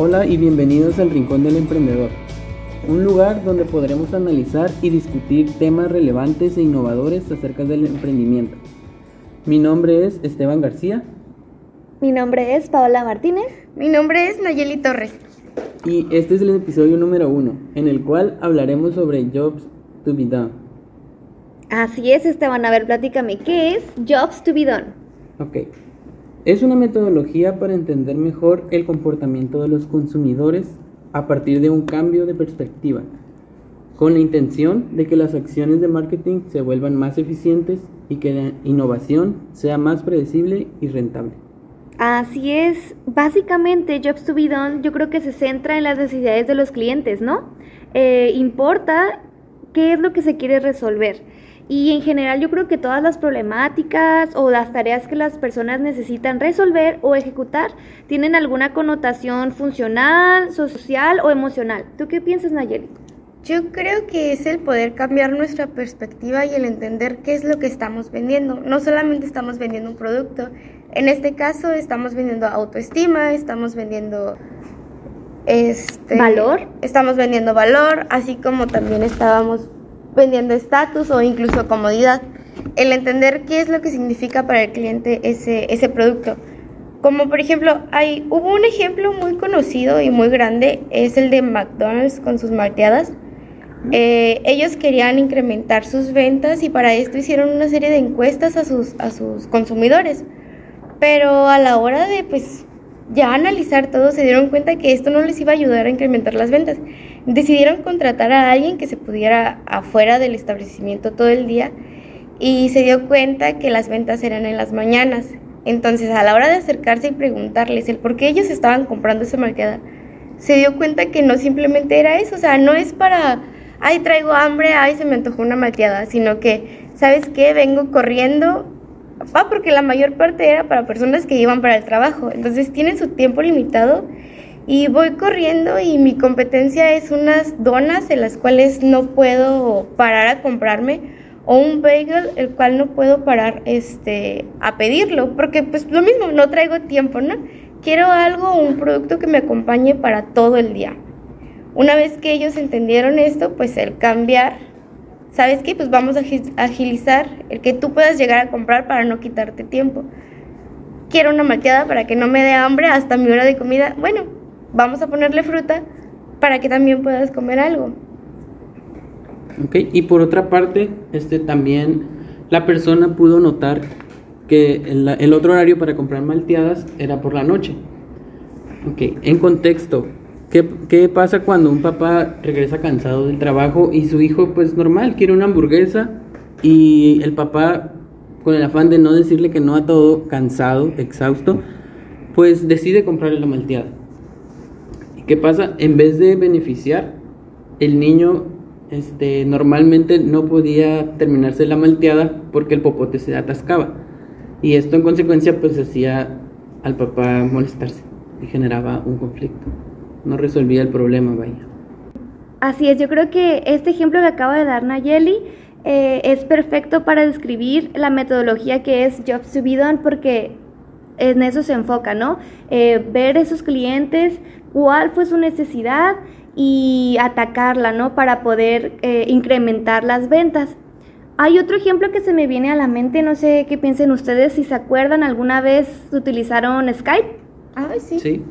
Hola y bienvenidos al Rincón del Emprendedor, un lugar donde podremos analizar y discutir temas relevantes e innovadores acerca del emprendimiento. Mi nombre es Esteban García. Mi nombre es Paola Martínez. Mi nombre es Nayeli Torres. Y este es el episodio número uno, en el cual hablaremos sobre Jobs to be Done. Así es, Esteban. A ver, platícame, ¿qué es Jobs to be Done? Ok. Es una metodología para entender mejor el comportamiento de los consumidores a partir de un cambio de perspectiva, con la intención de que las acciones de marketing se vuelvan más eficientes y que la innovación sea más predecible y rentable. Así es, básicamente Jobs to be Done yo creo que se centra en las necesidades de los clientes, ¿no? Eh, importa qué es lo que se quiere resolver. Y en general yo creo que todas las problemáticas o las tareas que las personas necesitan resolver o ejecutar tienen alguna connotación funcional, social o emocional. ¿Tú qué piensas, Nayeli? Yo creo que es el poder cambiar nuestra perspectiva y el entender qué es lo que estamos vendiendo. No solamente estamos vendiendo un producto, en este caso estamos vendiendo autoestima, estamos vendiendo este valor, estamos vendiendo valor, así como también estábamos vendiendo estatus o incluso comodidad. El entender qué es lo que significa para el cliente ese, ese producto. Como por ejemplo, hay, hubo un ejemplo muy conocido y muy grande, es el de McDonald's con sus malteadas. Eh, ellos querían incrementar sus ventas y para esto hicieron una serie de encuestas a sus, a sus consumidores. Pero a la hora de pues ya analizar todo se dieron cuenta que esto no les iba a ayudar a incrementar las ventas. Decidieron contratar a alguien que se pudiera afuera del establecimiento todo el día y se dio cuenta que las ventas eran en las mañanas. Entonces, a la hora de acercarse y preguntarles el por qué ellos estaban comprando esa malteada, se dio cuenta que no simplemente era eso, o sea, no es para, ay, traigo hambre, ay, se me antojó una malteada, sino que, ¿sabes qué? Vengo corriendo, ah, porque la mayor parte era para personas que iban para el trabajo, entonces tienen su tiempo limitado y voy corriendo y mi competencia es unas donas en las cuales no puedo parar a comprarme o un bagel el cual no puedo parar este a pedirlo porque pues lo mismo no traigo tiempo no quiero algo un producto que me acompañe para todo el día. Una vez que ellos entendieron esto pues el cambiar sabes qué pues vamos a agilizar el que tú puedas llegar a comprar para no quitarte tiempo. Quiero una malteada para que no me dé hambre hasta mi hora de comida. Bueno vamos a ponerle fruta para que también puedas comer algo. Ok, y por otra parte, este también la persona pudo notar que el, otro horario para comprar malteadas era por la noche. Ok, en contexto, ¿qué, ¿qué pasa cuando un papá regresa cansado del trabajo y su hijo, pues normal, quiere una hamburguesa y el papá, con el afán de no decirle que no a todo, cansado, exhausto, pues decide comprarle la malteada. ¿Qué pasa? En vez de beneficiar, el niño este, normalmente no podía terminarse la malteada porque el popote se atascaba. Y esto en consecuencia pues hacía al papá molestarse y generaba un conflicto. No resolvía el problema, vaya. Así es, yo creo que este ejemplo que acaba de dar Nayeli eh, es perfecto para describir la metodología que es be done porque en eso se enfoca, ¿no? Eh, ver esos clientes, cuál fue su necesidad y atacarla, ¿no? Para poder eh, incrementar las ventas. Hay otro ejemplo que se me viene a la mente, no sé qué piensen ustedes, si se acuerdan, alguna vez utilizaron Skype. Ay, sí. Sí.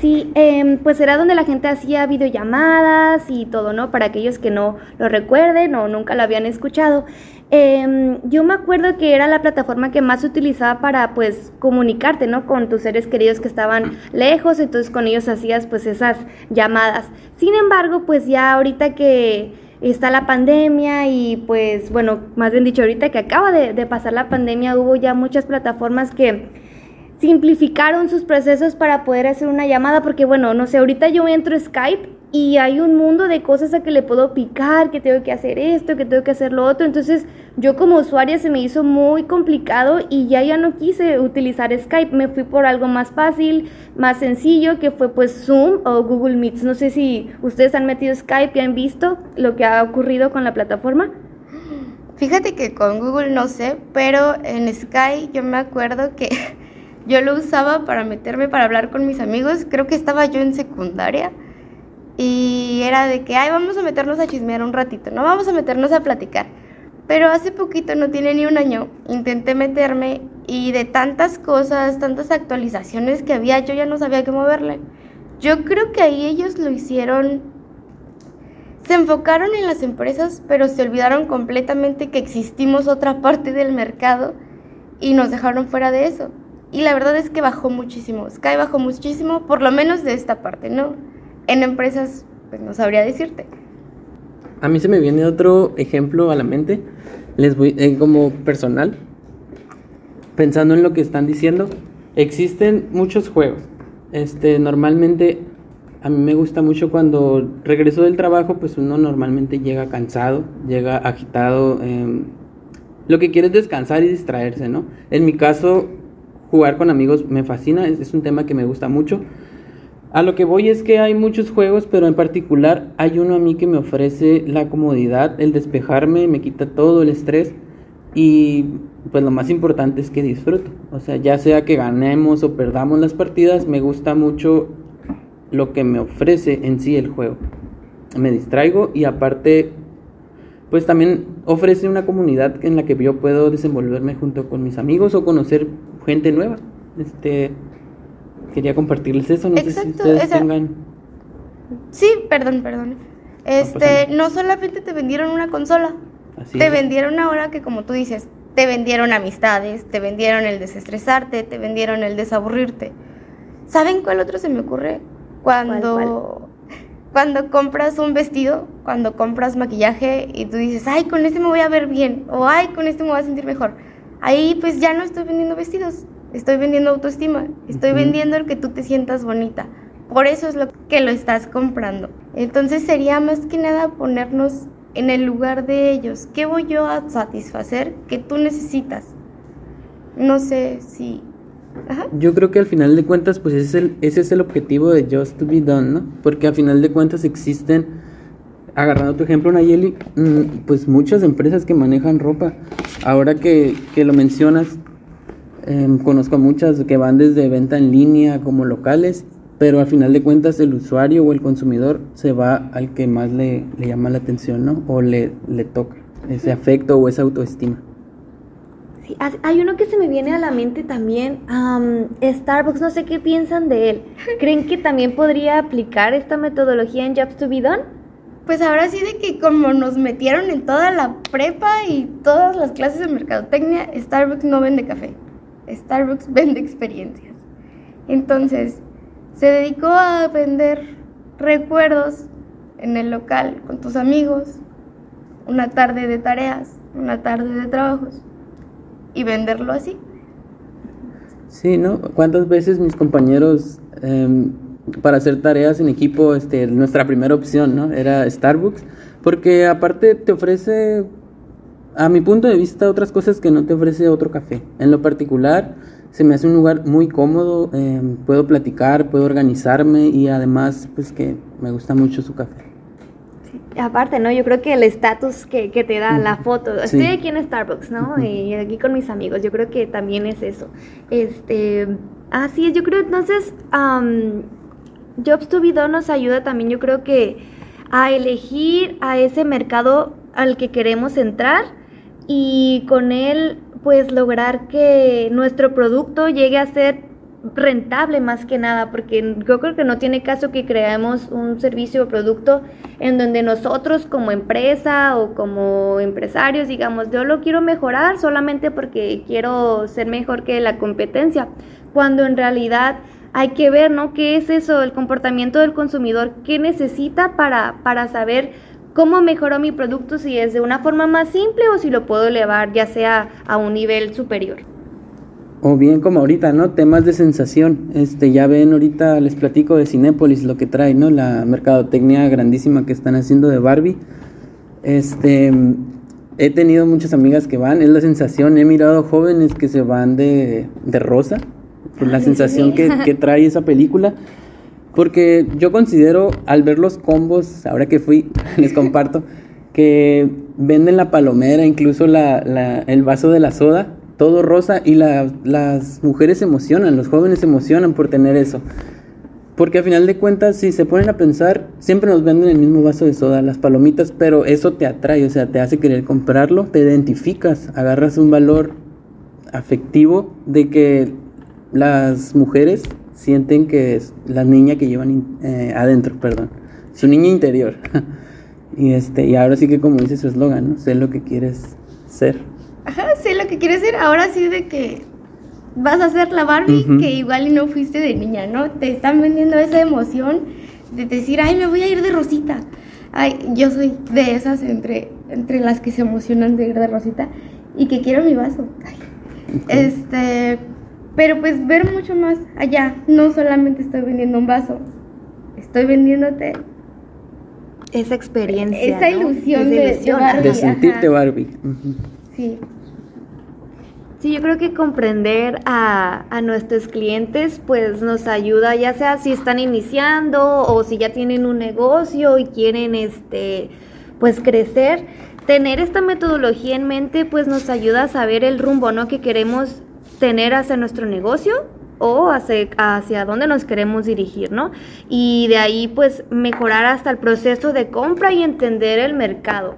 Sí, em, pues era donde la gente hacía videollamadas y todo, ¿no? Para aquellos que no lo recuerden o nunca lo habían escuchado. Em, yo me acuerdo que era la plataforma que más se utilizaba para, pues, comunicarte, ¿no? Con tus seres queridos que estaban lejos, entonces con ellos hacías, pues, esas llamadas. Sin embargo, pues ya ahorita que está la pandemia y pues bueno, más bien dicho, ahorita que acaba de, pasar la pandemia hubo ya muchas plataformas que simplificaron sus procesos para poder hacer una llamada, porque bueno, no sé, ahorita yo entro a Skype y hay un mundo de cosas a que le puedo picar, que tengo que hacer esto, que tengo que hacer lo otro, entonces yo como usuaria se me hizo muy complicado y ya ya no quise utilizar Skype, me fui por algo más fácil, más sencillo, que fue pues Zoom o Google Meets. No sé si ustedes han metido Skype y han visto lo que ha ocurrido con la plataforma. Fíjate que con Google no sé, pero en Skype yo me acuerdo que Yo lo usaba para meterme, para hablar con mis amigos. Creo que estaba yo en secundaria. Y era de que, ay, vamos a meternos a chismear un ratito, no vamos a meternos a platicar. Pero hace poquito, no tiene ni un año, intenté meterme y de tantas cosas, tantas actualizaciones que había, yo ya no sabía qué moverle. Yo creo que ahí ellos lo hicieron, se enfocaron en las empresas, pero se olvidaron completamente que existimos otra parte del mercado y nos dejaron fuera de eso. Y la verdad es que bajó muchísimo, Sky bajó muchísimo, por lo menos de esta parte, ¿no? En empresas, pues no sabría decirte. A mí se me viene otro ejemplo a la mente, les voy eh, como personal, pensando en lo que están diciendo, existen muchos juegos. Este, normalmente a mí me gusta mucho cuando regreso del trabajo, pues uno normalmente llega cansado, llega agitado. Em, lo que quiere es descansar y distraerse, ¿no? En mi caso, jugar con amigos me fascina, es, un tema que me gusta mucho. A lo que voy es que hay muchos juegos, pero en particular hay uno a mí que me ofrece la comodidad, el despejarme, me quita todo el estrés y pues lo más importante es que disfruto. O sea, ya sea que ganemos o perdamos las partidas, me gusta mucho lo que me ofrece en sí el juego. Me distraigo y aparte, pues también ofrece una comunidad en la que yo puedo desenvolverme junto con mis amigos o conocer gente nueva. Este, quería compartirles eso, no sé si ustedes tengan... Sí, perdón, perdón. Este, no, solamente te vendieron una consola, te vendieron ahora que como tú dices, te vendieron amistades, te vendieron el desestresarte, te vendieron el desaburrirte. ¿Saben cuál otro se me ocurre? Cuando cuando compras un vestido, cuando compras maquillaje y tú dices, "Ay, con este me voy a ver bien" o "Ay, con este me voy a sentir mejor." Ahí pues ya no estoy vendiendo vestidos, estoy vendiendo autoestima, estoy vendiendo el que tú te sientas bonita. Por eso es lo que lo estás comprando. Entonces sería más que nada ponernos en el lugar de ellos. ¿Qué voy yo a satisfacer que tú necesitas? No sé si... Yo creo que al final de cuentas, pues ese es, el, ese es el objetivo de Just to Be Done, ¿no? Porque al final de cuentas existen, agarrando tu ejemplo, Nayeli, mm, pues muchas empresas que manejan ropa. Ahora que, que lo mencionas, em, conozco muchas que van desde venta en línea como locales pero al final de cuentas el usuario o el consumidor se va al que más le, le llama la atención, ¿no? O le, le toca ese afecto o esa autoestima. Sí, hay uno que se me viene a la mente también, Starbucks, no sé qué piensan de él. ¿Creen que también podría aplicar esta metodología en Jobs to be Done? Pues ahora sí de que como nos metieron en toda la prepa y todas las clases de mercadotecnia, Starbucks no vende café, Starbucks vende experiencias. Entonces, se dedicó a vender recuerdos en el local con tus amigos, una tarde de tareas, una tarde de trabajos y venderlo así. Sí, ¿no? ¿Cuántas veces mis compañeros em, para hacer tareas en equipo, este, nuestra primera opción, ¿no? Era Starbucks, porque aparte te ofrece, a mi punto de vista, otras cosas que no te ofrece otro café. En lo particular, se me hace un lugar muy cómodo, eh, puedo platicar, puedo organizarme y además pues que me gusta mucho su café. aparte, ¿no? Yo creo que el estatus que, que, te da la foto, estoy aquí en Starbucks, ¿no? Y aquí con mis amigos, yo creo que también es eso. Este, así es, yo creo entonces, um, Jobs to Be nos ayuda también, yo creo que a elegir a ese mercado al que queremos entrar y con él pues lograr que nuestro producto llegue a ser rentable más que nada, porque yo creo que no tiene caso que creemos un servicio o producto en donde nosotros como empresa o como empresarios digamos, yo lo quiero mejorar solamente porque quiero ser mejor que la competencia, cuando en realidad hay que ver, ¿no? ¿Qué es eso? El comportamiento del consumidor, ¿qué necesita para, para saber cómo mejoro mi producto si es de una forma más simple o si lo puedo elevar ya sea a un nivel superior. O bien como ahorita, ¿no? Temas de sensación. Este, ya ven ahorita les platico de Cinépolis lo que trae, ¿no? La mercadotecnia grandísima que están haciendo de Barbie. Este, he tenido muchas amigas que van, es la sensación, he mirado jóvenes que se van de, de rosa, por la sensación Que, que trae esa película. Porque yo considero, al ver los combos, ahora que fui, les comparto, que venden la palomera, incluso la, la, el vaso de la soda, todo rosa y las mujeres se emocionan, los jóvenes se emocionan por tener eso. Porque al final de cuentas, si se ponen a pensar, siempre nos venden el mismo vaso de soda, las palomitas, pero eso te atrae, o sea, te hace querer comprarlo, te identificas, agarras un valor afectivo de que las mujeres sienten que es la niña que llevan eh, adentro, perdón, su niña interior. y este y ahora sí que como dice su eslogan, ¿no? Sé lo que quieres ser. Ajá, sé lo que quieres ser. Ahora sí de que vas a ser la Barbie que igual y no fuiste de niña, ¿no? Te están vendiendo esa emoción de decir, ay, me voy a ir de rosita. Ay, yo soy de esas entre, entre las que se emocionan de ir de rosita y que quiero mi vaso. Este, pero pues ver mucho más allá. No solamente estoy vendiendo un vaso, estoy vendiéndote esa experiencia. Esa ilusión, de, de, sentirte Barbie. Sí. Sí, yo creo que comprender a, a, nuestros clientes pues nos ayuda, ya sea si están iniciando o si ya tienen un negocio y quieren este pues crecer. Tener esta metodología en mente pues nos ayuda a saber el rumbo ¿no? que queremos tener hacia nuestro negocio o hacia, hacia dónde nos queremos dirigir, ¿no? Y de ahí pues mejorar hasta el proceso de compra y entender el mercado.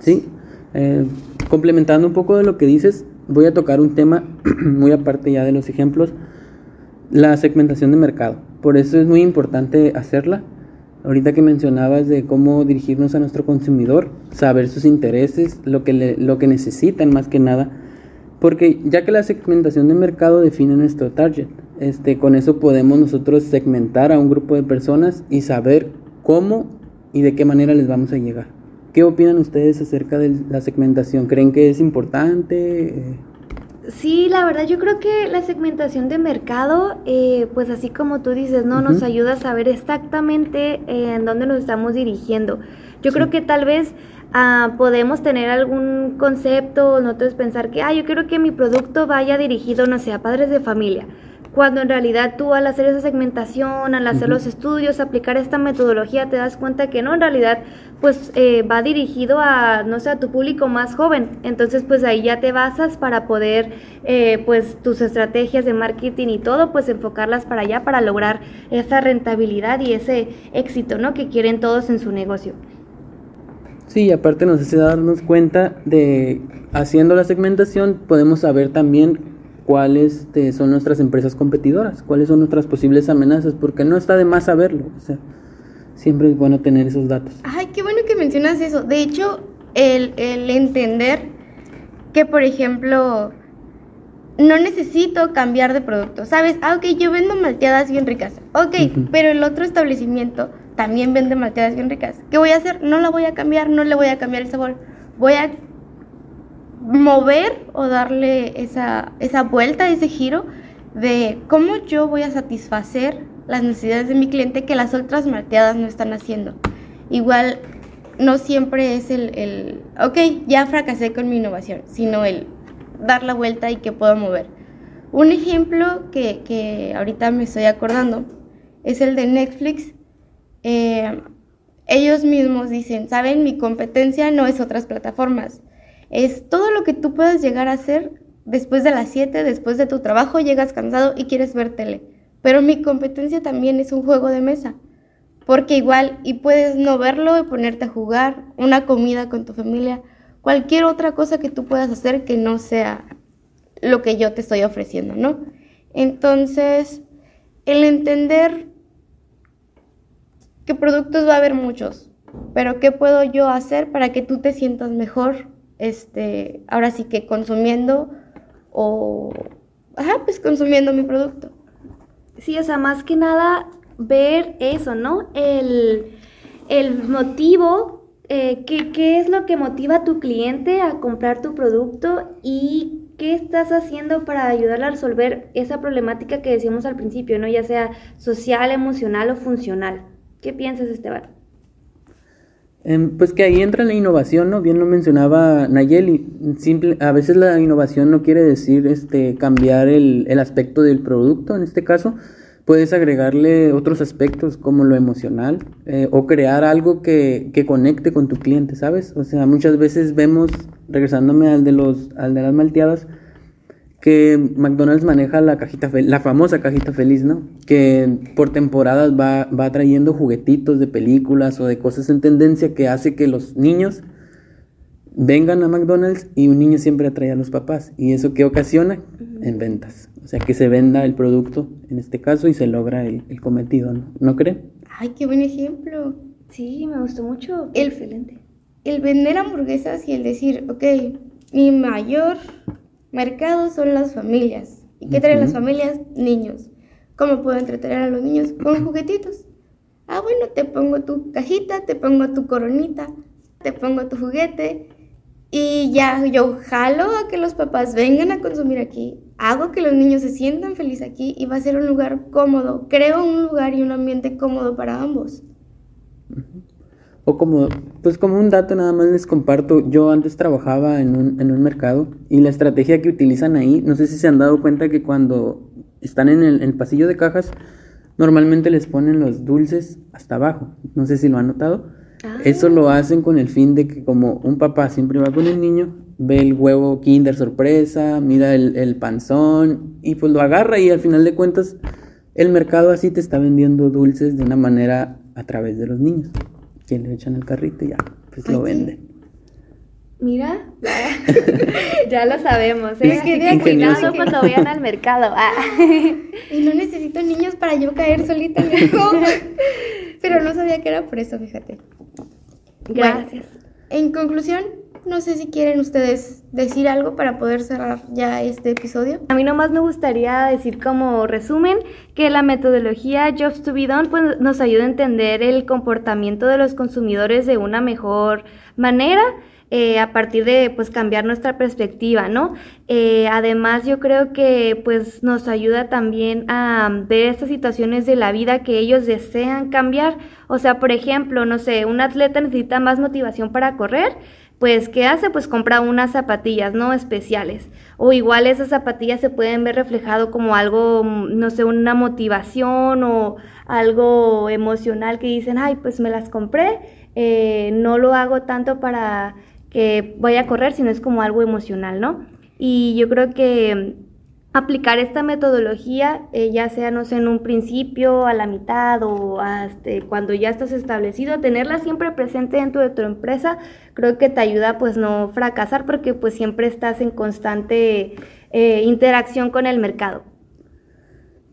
Sí, eh, complementando un poco de lo que dices, voy a tocar un tema muy aparte ya de los ejemplos, la segmentación de mercado. Por eso es muy importante hacerla. Ahorita que mencionabas de cómo dirigirnos a nuestro consumidor, saber sus intereses, lo que, lo que necesitan más que nada porque ya que la segmentación de mercado define nuestro target, este, con eso podemos nosotros segmentar a un grupo de personas y saber cómo y de qué manera les vamos a llegar. ¿Qué opinan ustedes acerca de la segmentación? ¿Creen que es importante? Sí, la verdad yo creo que la segmentación de mercado, eh, pues así como tú dices, no nos ayuda a saber exactamente eh, en dónde nos estamos dirigiendo. Yo creo que tal vez Ah, podemos tener algún concepto, nosotros pensar que, ah, yo quiero que mi producto vaya dirigido, no sé, a padres de familia. Cuando en realidad tú al hacer esa segmentación, al hacer los estudios, aplicar esta metodología, te das cuenta que no, en realidad pues eh, va dirigido a, no sé, a tu público más joven. Entonces pues ahí ya te basas para poder eh, pues tus estrategias de marketing y todo, pues enfocarlas para allá para lograr esa rentabilidad y ese éxito, ¿no? Que quieren todos en su negocio. Sí, aparte nos hace darnos cuenta de, haciendo la segmentación, podemos saber también cuáles este, son nuestras empresas competidoras, cuáles son nuestras posibles amenazas, porque no está de más saberlo. O sea, siempre es bueno tener esos datos. Ay, qué bueno que mencionas eso. De hecho, el, el entender que, por ejemplo, no necesito cambiar de producto, ¿sabes? Ah, ok, yo vendo malteadas bien ricas. Ok, pero el otro establecimiento también vende malteadas bien ricas. ¿Qué voy a hacer? No la voy a cambiar, no le voy a cambiar el sabor. Voy a mover o darle esa, esa vuelta, ese giro de cómo yo voy a satisfacer las necesidades de mi cliente que las otras malteadas no están haciendo. Igual no siempre es el, el ok, ya fracasé con mi innovación, sino el dar la vuelta y que puedo mover. Un ejemplo que, que ahorita me estoy acordando es el de Netflix eh, ellos mismos dicen, saben, mi competencia no es otras plataformas, es todo lo que tú puedes llegar a hacer después de las 7, después de tu trabajo, llegas cansado y quieres ver tele. Pero mi competencia también es un juego de mesa, porque igual y puedes no verlo y ponerte a jugar, una comida con tu familia, cualquier otra cosa que tú puedas hacer que no sea lo que yo te estoy ofreciendo, ¿no? Entonces, el entender que productos va a haber muchos, pero ¿qué puedo yo hacer para que tú te sientas mejor? Este, ahora sí que consumiendo o, ajá, pues consumiendo mi producto. Sí, o sea, más que nada ver eso, ¿no? El, el motivo, eh, ¿qué, ¿qué es lo que motiva a tu cliente a comprar tu producto y ¿qué estás haciendo para ayudarle a resolver esa problemática que decíamos al principio, ¿no? Ya sea social, emocional o funcional. ¿Qué piensas, Esteban? Em, pues que ahí entra la innovación, ¿no? Bien lo mencionaba Nayeli. Simple, a veces la innovación no quiere decir este, cambiar el, aspecto del producto, en este caso, puedes agregarle otros aspectos como lo emocional eh, o crear algo que, que, conecte con tu cliente, ¿sabes? O sea, muchas veces vemos, regresándome al de, los, al de las malteadas, que McDonald's maneja la cajita la famosa cajita feliz, ¿no? Que por temporadas va, va trayendo juguetitos de películas o de cosas en tendencia que hace que los niños vengan a McDonald's y un niño siempre atrae a los papás. ¿Y eso qué ocasiona? En ventas. O sea, que se venda el producto en este caso y se logra el, cometido, ¿no? ¿No creen? Ay, qué buen ejemplo. Sí, me gustó mucho. El, Excelente. El vender hamburguesas y el decir, ok, mi mayor mercado son las familias. ¿Y qué traen las familias? Niños. ¿Cómo puedo entretener a los niños? Con juguetitos. Ah, bueno, te pongo tu cajita, te pongo tu coronita, te pongo tu juguete y ya yo jalo a que los papás vengan a consumir aquí, hago que los niños se sientan felices aquí y va a ser un lugar cómodo, creo un lugar y un ambiente cómodo para ambos. O como, pues como un dato nada más les comparto, yo antes trabajaba en un, en un mercado y la estrategia que utilizan ahí, no sé si se han dado cuenta que cuando están en el, en el pasillo de cajas, normalmente les ponen los dulces hasta abajo, no sé si lo han notado. Eso lo hacen con el fin de que como un papá siempre va con el niño, ve el huevo Kinder sorpresa, mira el, panzón y pues lo agarra y al final de cuentas el mercado así te está vendiendo dulces de una manera a través de los niños, que le echan al carrito y ya, pues lo venden. Mira, ya lo sabemos, ¿eh? que cuidado cuando vayan al mercado. Ah. Y no necesito niños para yo caer solita en el Pero no sabía que era por eso, fíjate. Gracias. en conclusión, no sé si quieren ustedes decir algo para poder cerrar ya este episodio. A mí nomás me gustaría decir como resumen que la metodología Jobs to be Done pues, nos ayuda a entender el comportamiento de los consumidores de una mejor manera eh, a partir de pues cambiar nuestra perspectiva, ¿no? Eh, además yo creo que pues nos ayuda también a ver estas situaciones de la vida que ellos desean cambiar. O sea, por ejemplo, no sé, un atleta necesita más motivación para correr, pues ¿qué hace? Pues compra unas zapatillas, ¿no? Especiales. O igual esas zapatillas se pueden ver reflejado como algo, no sé, una motivación o algo emocional que dicen, ay, pues me las compré, eh, no lo hago tanto para que vaya a correr, sino es como algo emocional, ¿no? Y yo creo que aplicar esta metodología, eh, ya sea, no sé, en un principio, a la mitad o hasta cuando ya estás establecido, tenerla siempre presente dentro de tu empresa, creo que te ayuda pues no fracasar porque pues siempre estás en constante eh, interacción con el mercado.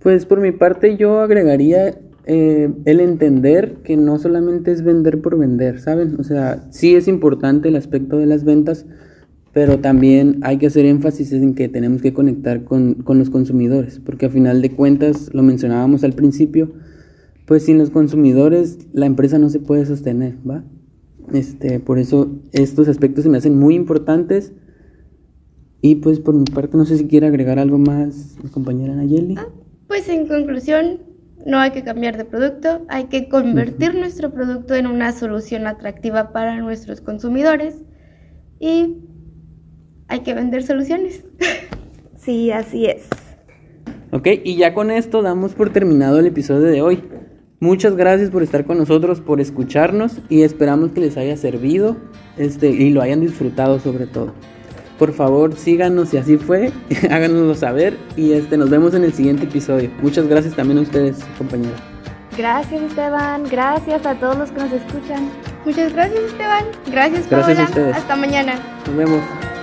Pues por mi parte yo agregaría eh, el entender que no solamente es vender por vender, ¿saben? O sea, sí es importante el aspecto de las ventas, pero también hay que hacer énfasis en que tenemos que conectar con, con los consumidores, porque a final de cuentas, lo mencionábamos al principio, pues sin los consumidores la empresa no se puede sostener, ¿va? Este, por eso estos aspectos se me hacen muy importantes. Y pues por mi parte no sé si quiere agregar algo más mi compañera Nayeli. Ah, pues en conclusión, no hay que cambiar de producto, hay que convertir nuestro producto en una solución atractiva para nuestros consumidores y hay que vender soluciones. Sí, así es. Ok, y ya con esto damos por terminado el episodio de hoy. Muchas gracias por estar con nosotros, por escucharnos y esperamos que les haya servido este, y lo hayan disfrutado sobre todo. Por favor, síganos si así fue, háganoslo saber y este, nos vemos en el siguiente episodio. Muchas gracias también a ustedes, compañeros. Gracias, Esteban. Gracias a todos los que nos escuchan. Muchas gracias, Esteban. Gracias, Paola. Hasta mañana. Nos vemos.